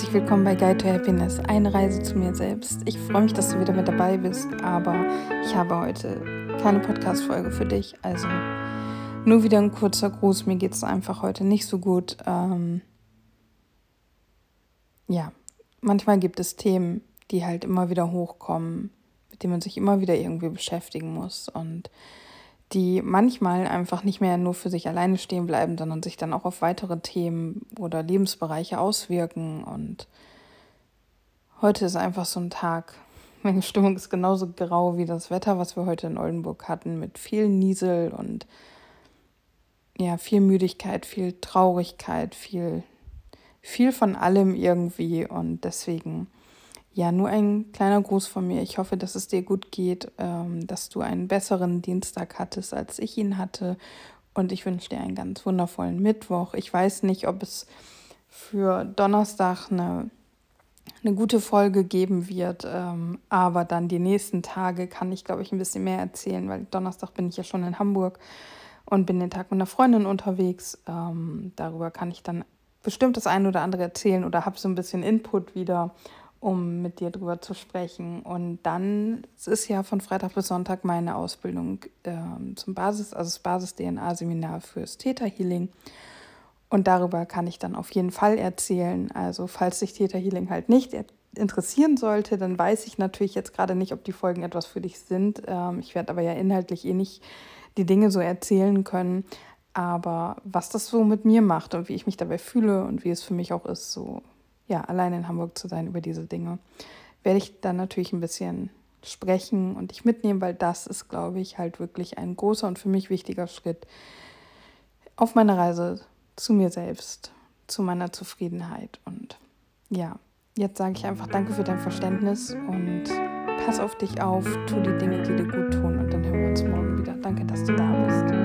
herzlich willkommen bei Guide to Happiness, eine Reise zu mir selbst. Ich freue mich, dass du wieder mit dabei bist, aber ich habe heute keine Podcast-Folge für dich. Also nur wieder ein kurzer Gruß. Mir geht es einfach heute nicht so gut. Ähm ja, manchmal gibt es Themen, die halt immer wieder hochkommen, mit denen man sich immer wieder irgendwie beschäftigen muss und die manchmal einfach nicht mehr nur für sich alleine stehen bleiben, sondern sich dann auch auf weitere Themen oder Lebensbereiche auswirken. Und heute ist einfach so ein Tag. Meine Stimmung ist genauso grau wie das Wetter, was wir heute in Oldenburg hatten, mit viel Niesel und ja, viel Müdigkeit, viel Traurigkeit, viel, viel von allem irgendwie. Und deswegen ja, nur ein kleiner Gruß von mir. Ich hoffe, dass es dir gut geht, ähm, dass du einen besseren Dienstag hattest, als ich ihn hatte. Und ich wünsche dir einen ganz wundervollen Mittwoch. Ich weiß nicht, ob es für Donnerstag eine, eine gute Folge geben wird, ähm, aber dann die nächsten Tage kann ich, glaube ich, ein bisschen mehr erzählen, weil Donnerstag bin ich ja schon in Hamburg und bin den Tag mit einer Freundin unterwegs. Ähm, darüber kann ich dann bestimmt das eine oder andere erzählen oder habe so ein bisschen Input wieder um mit dir drüber zu sprechen. Und dann es ist ja von Freitag bis Sonntag meine Ausbildung äh, zum Basis, also das Basis-DNA-Seminar fürs Theta Healing. Und darüber kann ich dann auf jeden Fall erzählen. Also falls sich Theta Healing halt nicht interessieren sollte, dann weiß ich natürlich jetzt gerade nicht, ob die Folgen etwas für dich sind. Ähm, ich werde aber ja inhaltlich eh nicht die Dinge so erzählen können. Aber was das so mit mir macht und wie ich mich dabei fühle und wie es für mich auch ist, so ja, allein in Hamburg zu sein über diese Dinge, werde ich dann natürlich ein bisschen sprechen und dich mitnehmen, weil das ist, glaube ich, halt wirklich ein großer und für mich wichtiger Schritt auf meiner Reise zu mir selbst, zu meiner Zufriedenheit. Und ja, jetzt sage ich einfach danke für dein Verständnis und pass auf dich auf, tu die Dinge, die dir gut tun und dann hören wir uns morgen wieder. Danke, dass du da bist.